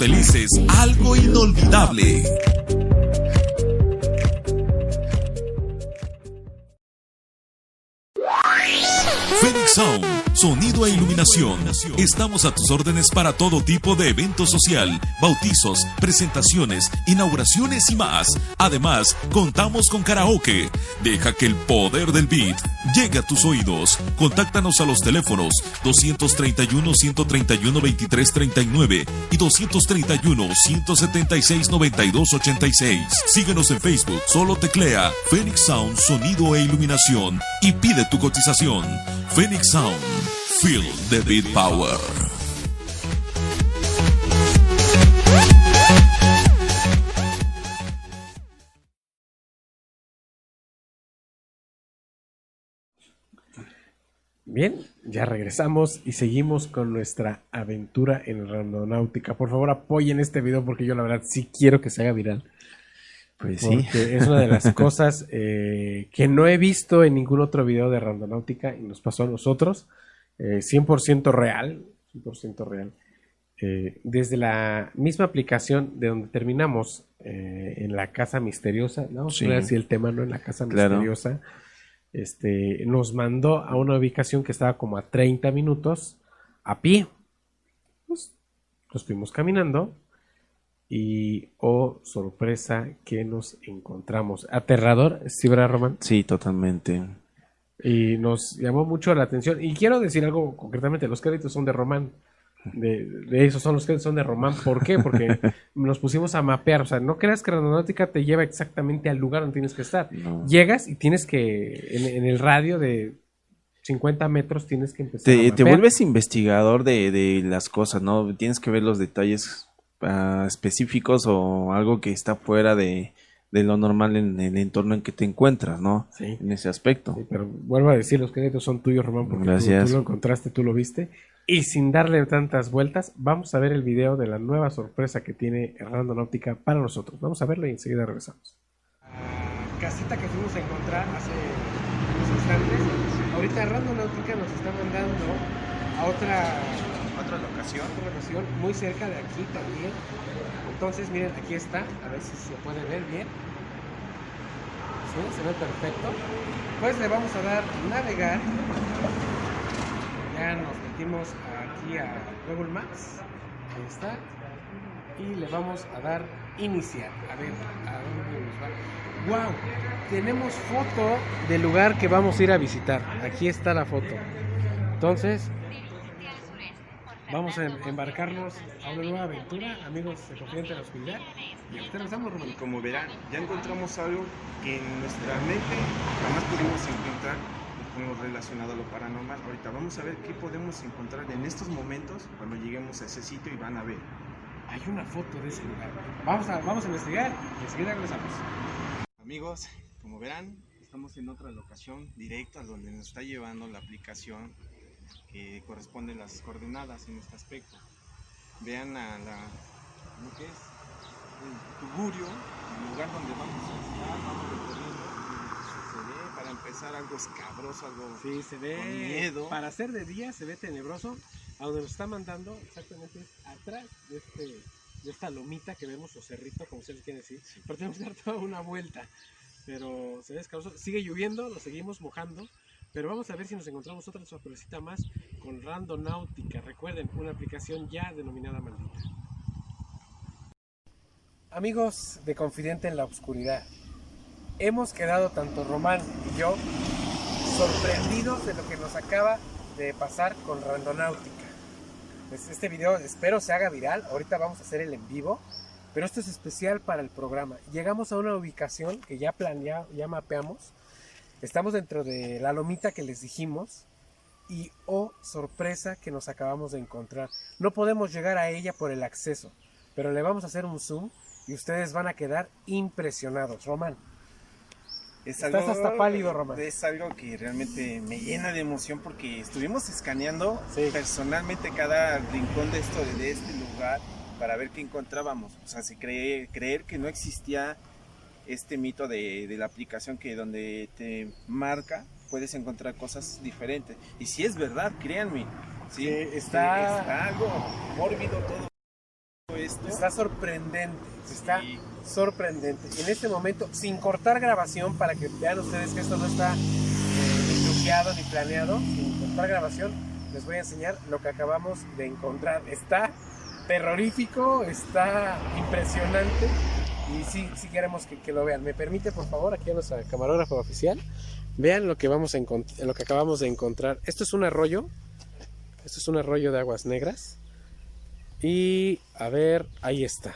felices algo inolvidable. Phoenix Sound, sonido e iluminación. Estamos a tus órdenes para todo tipo de evento social, bautizos, presentaciones, inauguraciones y más. Además, contamos con karaoke. Deja que el poder del beat llegue a tus oídos. Contáctanos a los teléfonos 231-131-2339 y 231-176-9286. Síguenos en Facebook, solo teclea Phoenix Sound, sonido e iluminación y pide tu cotización. Phoenix Sound, feel the beat power. Bien, ya regresamos y seguimos con nuestra aventura en Randonáutica. Por favor, apoyen este video porque yo la verdad sí quiero que se haga viral. Pues sí. Es una de las cosas eh, que no he visto en ningún otro video de Randonáutica y nos pasó a nosotros. Eh, 100% real, 100% real. Eh, desde la misma aplicación de donde terminamos eh, en la casa misteriosa, ¿no? Sí. Decir el tema, ¿no? En la casa Claro. misteriosa. Este, nos mandó a una ubicación que estaba como a 30 minutos a pie. Pues, nos fuimos caminando y, oh, sorpresa, que nos encontramos. Aterrador, ¿sí, verdad, Román? Sí, totalmente. Y nos llamó mucho la atención. Y quiero decir algo concretamente, los créditos son de Román. De, de esos son los créditos son de Román. ¿Por qué? Porque nos pusimos a mapear. O sea, no creas que Randonáutica te lleva exactamente al lugar donde tienes que estar. No. Llegas y tienes que, en, en el radio de 50 metros, tienes que empezar a Te, te mapear. vuelves investigador de, de las cosas, ¿no? Tienes que ver los detalles ah, específicos o algo que está fuera de, de lo normal en el entorno en que te encuentras, ¿no? Sí. En ese aspecto. Sí, pero vuelvo a decir, los créditos son tuyos, Román, porque tú- Gracias. Tú, lo encontraste, tú lo viste. Y sin darle tantas vueltas, vamos a ver el video de la nueva sorpresa que tiene Randonáutica para nosotros. Vamos a verlo y enseguida regresamos. Casita que fuimos a encontrar hace unos instantes. Ahorita Randonáutica nos está mandando a otra, Otra locación. otra locación muy cerca de aquí también. Entonces, miren, aquí está. A ver si se puede ver bien. Sí, se ve perfecto. Pues le vamos a dar navegar. Ya nos aquí a Google Maps. Ahí está. Y le vamos a dar iniciar. A ver, ¿a dónde nos va? ¡Wow! Tenemos foto del lugar que vamos a ir a visitar. Aquí está la foto. Entonces, vamos a em- embarcarnos a una nueva aventura, amigos de Confidente de la Oscuridad. Y ahorita regresamos, Y Rubén. como verán, ya encontramos algo que en nuestra mente jamás pudimos encontrar con lo relacionado a lo paranormal. Ahorita vamos a ver qué podemos encontrar en estos momentos cuando lleguemos a ese sitio y van a ver. Hay una foto de ese lugar. Vamos a, vamos a investigar y enseguida regresamos. Amigos, como verán, estamos en otra locación directa donde nos está llevando la aplicación que corresponde a las coordenadas en este aspecto. Vean a la, lo que es el tugurio, el lugar donde vamos a estar, vamos recorriendo empezar, algo escabroso, algo Sí, se ve. Con miedo. Para ser de día se ve tenebroso. A donde nos está mandando exactamente es atrás de, este, de esta lomita que vemos, o cerrito, como ustedes quieren decir. Pero tenemos que dar toda una vuelta. Pero se ve escabroso. Sigue lloviendo, lo seguimos mojando. Pero vamos a ver si nos encontramos otra sorpresita más con Randonáutica. Recuerden, una aplicación ya denominada maldita. Amigos de Confidente en la Oscuridad, hemos quedado tanto Román y yo sorprendidos de lo que nos acaba de pasar con Randonáutica. Pues este video espero se haga viral, ahorita vamos a hacer el en vivo, pero esto es especial para el programa. Llegamos a una ubicación que ya planeamos, ya mapeamos, estamos dentro de la lomita que les dijimos y oh sorpresa que nos acabamos de encontrar. No podemos llegar a ella por el acceso, pero le vamos a hacer un zoom y ustedes van a quedar impresionados. Román. Es Estás hasta pálido, Román. Es algo que realmente me llena de emoción porque estuvimos escaneando Sí. personalmente cada rincón de esto de este lugar para ver qué encontrábamos. O sea, se cree, creer que no existía este mito de, de la aplicación que donde te marca puedes encontrar cosas diferentes. Y si es verdad, créanme. Sí, Sí, está- está algo mórbido todo esto. Está sorprendente, está Sí. sorprendente. En este momento, sin cortar grabación, para que vean ustedes que esto no está eh, ni truqueado ni planeado, sin cortar grabación, les voy a enseñar lo que acabamos de encontrar. Está terrorífico, está impresionante Y sí, sí queremos que, que lo vean. ¿Me permite, por favor, aquí a nuestra camarógrafa oficial? Vean lo que, vamos a lo que acabamos de encontrar. Esto es un arroyo. Esto es un arroyo de aguas negras. Y a ver, ahí está.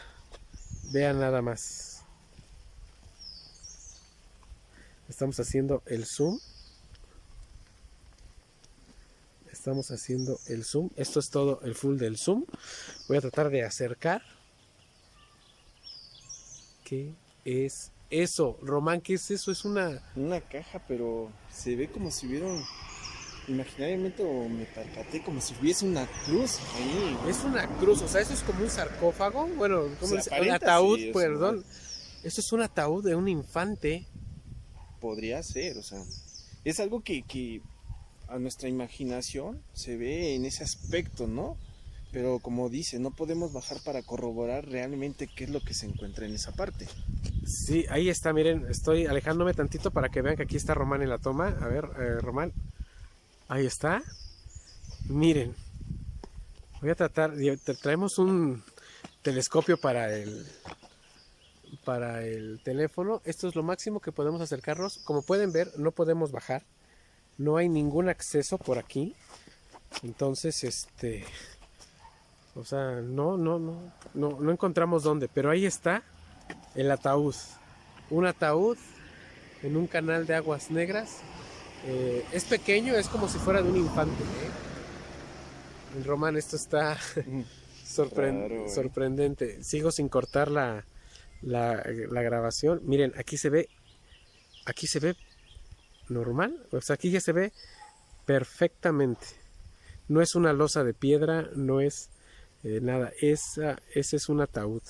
Vean nada más. Estamos haciendo el zoom. Estamos haciendo el zoom. Esto es todo el full del zoom. Voy a tratar de acercar. ¿Qué es eso? Román, ¿qué es eso? Es una... Una caja, pero se ve como si hubiera un... Imaginariamente o me percaté como si hubiese una cruz ahí. Es una cruz, o sea, eso es como un sarcófago. Bueno, ¿cómo Se dice? Un ataúd, perdón. Eso es un ataúd de un infante. Podría ser, o sea, es algo que, que a nuestra imaginación se ve en ese aspecto, ¿no? Pero como dice, no podemos bajar para corroborar realmente qué es lo que se encuentra en esa parte. Sí, ahí está, miren, estoy alejándome tantito para que vean que aquí está Román en la toma. A ver, eh, Román, ahí está. Miren, voy a tratar, traemos un telescopio para el para el teléfono. Esto es lo máximo que podemos acercarnos. Como pueden ver, no podemos bajar. No hay ningún acceso por aquí. Entonces, este, o sea, no, no, no, no, no encontramos dónde. Pero ahí está el ataúd. Un ataúd en un canal de aguas negras. Eh, es pequeño, es como si fuera de un infante. ¿eh? Román esto está Claro, sorprendente. Sigo sin cortar la, la, la grabación. Miren, aquí se ve, aquí se ve normal. O sea, aquí ya se ve perfectamente. No es una losa de piedra, no es eh, nada. Esa, ese es un ataúd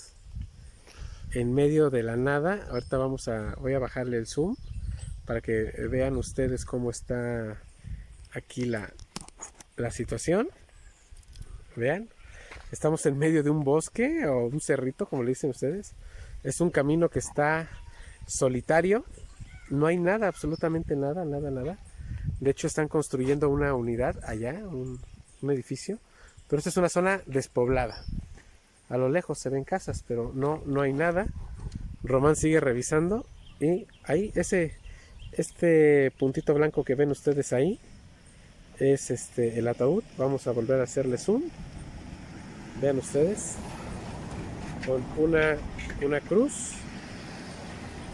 en medio de la nada. Ahorita vamos a, voy a bajarle el zoom para que vean ustedes cómo está aquí la, la situación. Vean, estamos en medio de un bosque o un cerrito, como le dicen ustedes. Es un camino que está solitario. No hay nada, absolutamente nada, nada, nada. De hecho, están construyendo una unidad allá, un, edificio. Pero esta es una zona despoblada. A lo lejos se ven casas, pero no, no hay nada. Román sigue revisando y ahí ese este puntito blanco que ven ustedes ahí es este el ataúd. Vamos a volver a hacerle zoom. Vean ustedes con una una cruz.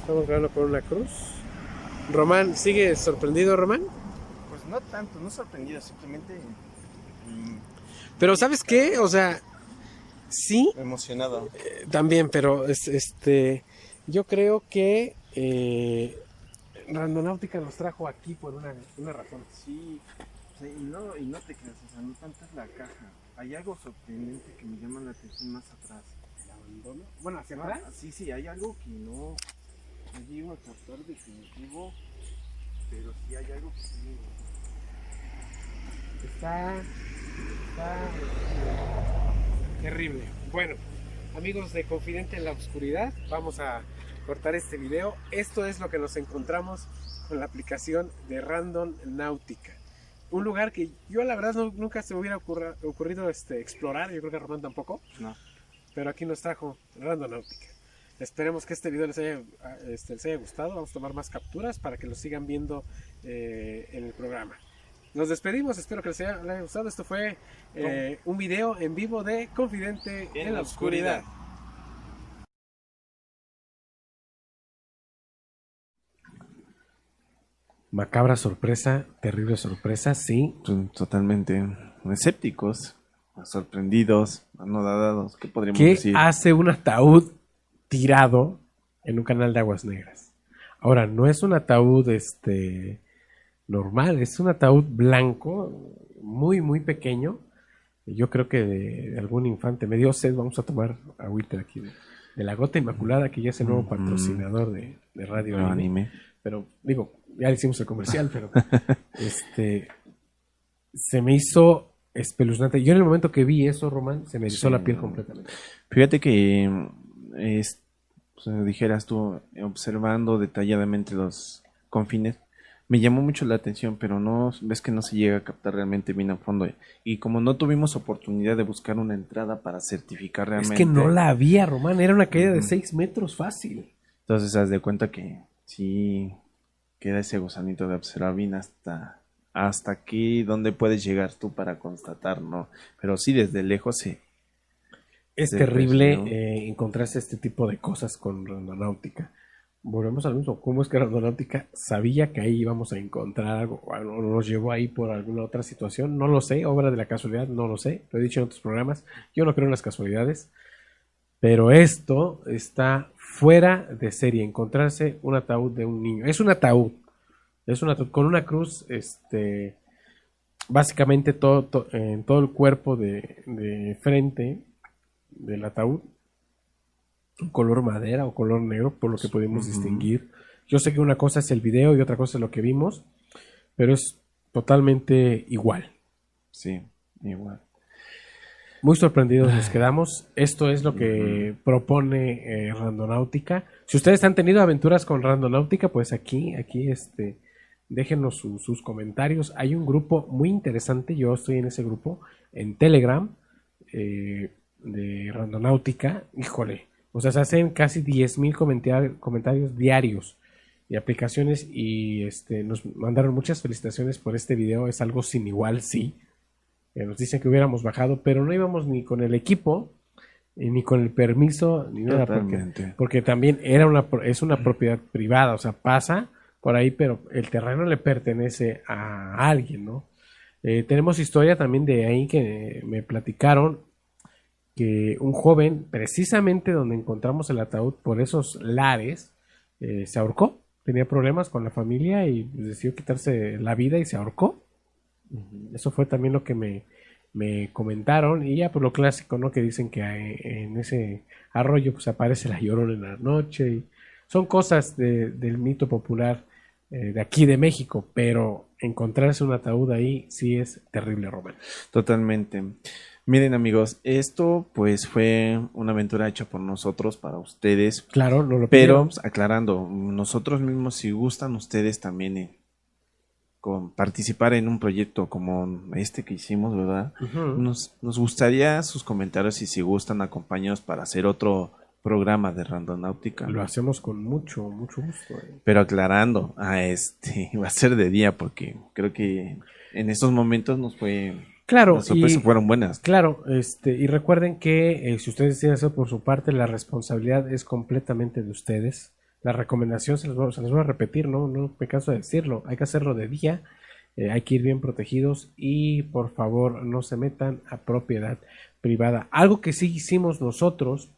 Estamos grabando con una cruz. Román, ¿sigue sorprendido Román? Pues no tanto, no sorprendido, simplemente mm, Pero ¿sabes qué? O sea, sí, emocionado. Eh, también, pero es, este, yo creo que eh, Randonáutica nos trajo aquí por una, una razón. Sí, y, no, y no te creas, o sea, no tanto es la caja. Hay algo sorprendente que me llama la atención más atrás. Bueno, hacia Ah, atrás. Sí, sí, hay algo que no no llego a captar definitivo, pero sí hay algo que sí. Está, está eh, terrible. Bueno, amigos de Confidente en la Oscuridad, vamos a cortar este video. Esto es lo que nos encontramos con la aplicación de Random Náutica. Un lugar que yo la verdad no- nunca se me hubiera ocurra- ocurrido este, explorar, yo creo que Román tampoco. No. Pero aquí nos trajo Random Náutica. Esperemos que este video les haya, este, les haya gustado. Vamos a tomar más capturas para que lo sigan viendo eh, en el programa. Nos despedimos, espero que les haya, les haya gustado. Esto fue eh, un video en vivo de Confidente en, la Oscuridad. Macabra sorpresa, terrible sorpresa, sí. Son totalmente escépticos, sorprendidos, anodadados, ¿qué podríamos ¿Qué decir? hace un ataúd tirado en un canal de aguas negras? Ahora, no es un ataúd este normal, es un ataúd blanco, muy, muy pequeño. Yo creo que de, algún infante. Me dio sed, vamos a tomar agüita aquí de, de la Gota Inmaculada, que ya es el nuevo patrocinador de, de Radio No, Anime. anime. Pero, digo, ya le hicimos el comercial, pero este se me hizo espeluznante. Yo en el momento que vi eso, Román, se me Sí, la piel completamente. Fíjate que es, pues, dijeras tú, observando detalladamente los confines, me llamó mucho la atención, pero no ves que no se llega a captar realmente bien a fondo. Y como no tuvimos oportunidad de buscar una entrada para certificar realmente. Es que no la había, Román, era una caída de 6 metros fácil. Entonces, haz de cuenta que sí queda ese gusanito de observar bien hasta, hasta aquí, dónde puedes llegar tú para constatar, ¿no? Pero sí, desde lejos sí. Es terrible eh, encontrarse este tipo de cosas con randonáutica volvemos al mismo. ¿Cómo es que Randonáutica sabía que ahí íbamos a encontrar algo? ¿O nos llevó ahí por alguna otra situación? No lo sé. Obra de la casualidad, no lo sé. Lo he dicho en otros programas. Yo no creo en las casualidades. Pero esto está fuera de serie. Encontrarse un ataúd de un niño. Es un ataúd. Es un ataúd con una cruz. Este. Básicamente todo, en todo el cuerpo de, de frente del ataúd color madera o color negro, por lo que podemos distinguir. Yo sé que una cosa es el video y otra cosa es lo que vimos, pero es totalmente igual. Sí, igual. Muy sorprendidos nos quedamos. Esto es lo que propone eh, Randonáutica. Si ustedes han tenido aventuras con Randonáutica, pues aquí, aquí, este, déjenos sus comentarios. Hay un grupo muy interesante. Yo estoy en ese grupo en Telegram eh, de Randonáutica. Híjole, o sea, se hacen casi 10.000 comentarios diarios y aplicaciones y este, nos mandaron muchas felicitaciones por este video. Es algo sin igual, sí. Eh, nos dicen que hubiéramos bajado, pero no íbamos ni con el equipo, eh, ni con el permiso, ni nada. Porque, porque, también era una, es una propiedad privada, o sea, pasa por ahí, pero el terreno le pertenece a alguien, ¿no? Eh, tenemos historia también de ahí que me platicaron que un joven, precisamente donde encontramos el ataúd por esos lares, eh, se ahorcó. Tenía problemas con la familia y decidió quitarse la vida y se ahorcó. Eso fue también lo que me, me comentaron. Y ya por lo clásico, ¿no? Que dicen que en ese arroyo pues aparece la llorona en la noche. Y son cosas del mito popular eh, de aquí de México, pero encontrarse un ataúd ahí sí es terrible, Román. Totalmente. Miren amigos, esto pues fue una aventura hecha por nosotros para ustedes. Claro, no lo Pero aclarando, nosotros mismos si gustan ustedes también eh, con participar en un proyecto como este que hicimos, ¿verdad? nos, nos gustaría sus comentarios y si gustan acompañados para hacer otro programa de Randonáutica. Lo hacemos con mucho, mucho gusto. Eh. Pero aclarando, a ah, este va a ser de día porque creo que en estos momentos nos fue Claro, las sorpresas fueron buenas. Claro, este, y recuerden que eh, si ustedes deciden hacer por su parte, la responsabilidad es completamente de ustedes. La recomendación se se les a repetir, ¿no? No me canso de decirlo. Hay que hacerlo de día, eh, hay que ir bien protegidos y por favor no se metan a propiedad privada. Algo que sí hicimos nosotros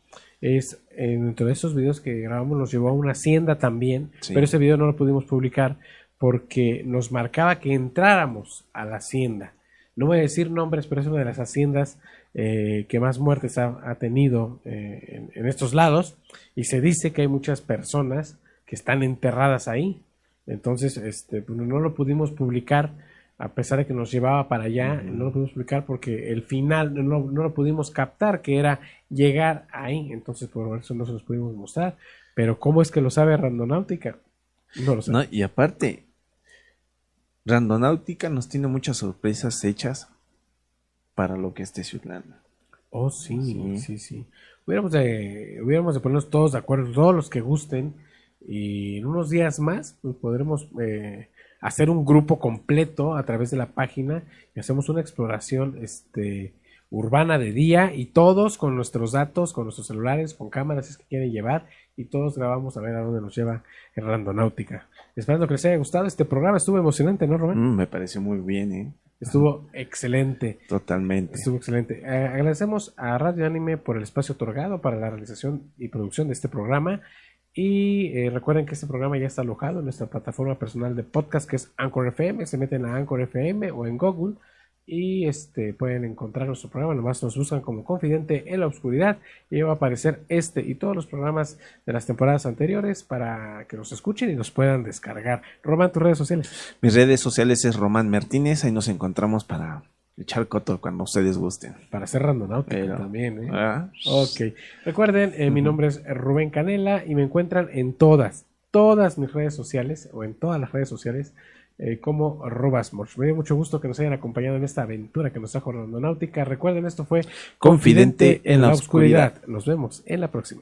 es, dentro de esos videos que grabamos, nos llevó a una hacienda también, pero ese video no lo pudimos publicar porque nos marcaba que entráramos a la hacienda no voy a decir nombres, pero es una de las haciendas eh, que más muertes ha, tenido eh, en, estos lados y se dice que hay muchas personas que están enterradas ahí. Entonces, este, pues, no lo pudimos publicar a pesar de que nos llevaba para allá, no lo pudimos publicar porque el final no, lo pudimos captar, que era llegar ahí. Entonces, por eso no se los pudimos mostrar. Pero ¿cómo es que lo sabe Randonáutica? No lo sé. y aparte, Randonáutica nos tiene muchas sorpresas hechas para lo que es Teciutlán. Oh, sí, sí, sí. Hubiéramos, de, hubiéramos de ponernos todos de acuerdo, todos los que gusten, y en unos días más pues, podremos eh, hacer un grupo completo a través de la página y hacemos una exploración este, urbana de día y todos con nuestros datos, con nuestros celulares, con cámaras es que quieren llevar y todos grabamos a ver a dónde nos lleva el Randonáutica. Esperando que les haya gustado este programa, estuvo emocionante, ¿no, Rubén? Mm, me pareció muy bien, ¿eh? Estuvo excelente. Totalmente. Estuvo excelente. Eh, agradecemos a Radio Anime por el espacio otorgado para la realización y producción de este programa. Y eh, recuerden que este programa ya está alojado en nuestra plataforma personal de podcast que es Anchor FM. Se meten a Anchor FM o en Google y este pueden encontrar nuestro programa, nomás nos buscan como Confidente en la Oscuridad y va a aparecer este y todos los programas de las temporadas anteriores para que nos escuchen y nos puedan descargar. Román, tus redes sociales. Mis redes sociales es Román Martínez, ahí nos encontramos para echar coto cuando ustedes gusten. Para hacer randonáutica también, ¿eh? Ah, ok. Recuerden, eh, mi nombre es Rubén Canela y me encuentran en todas, todas mis redes sociales o en todas las redes sociales eh, como Robasmorch. Me dio mucho gusto que nos hayan acompañado en esta aventura que nos trajo Randonáutica. Recuerden, esto fue Confidente en la oscuridad. Nos vemos en la próxima.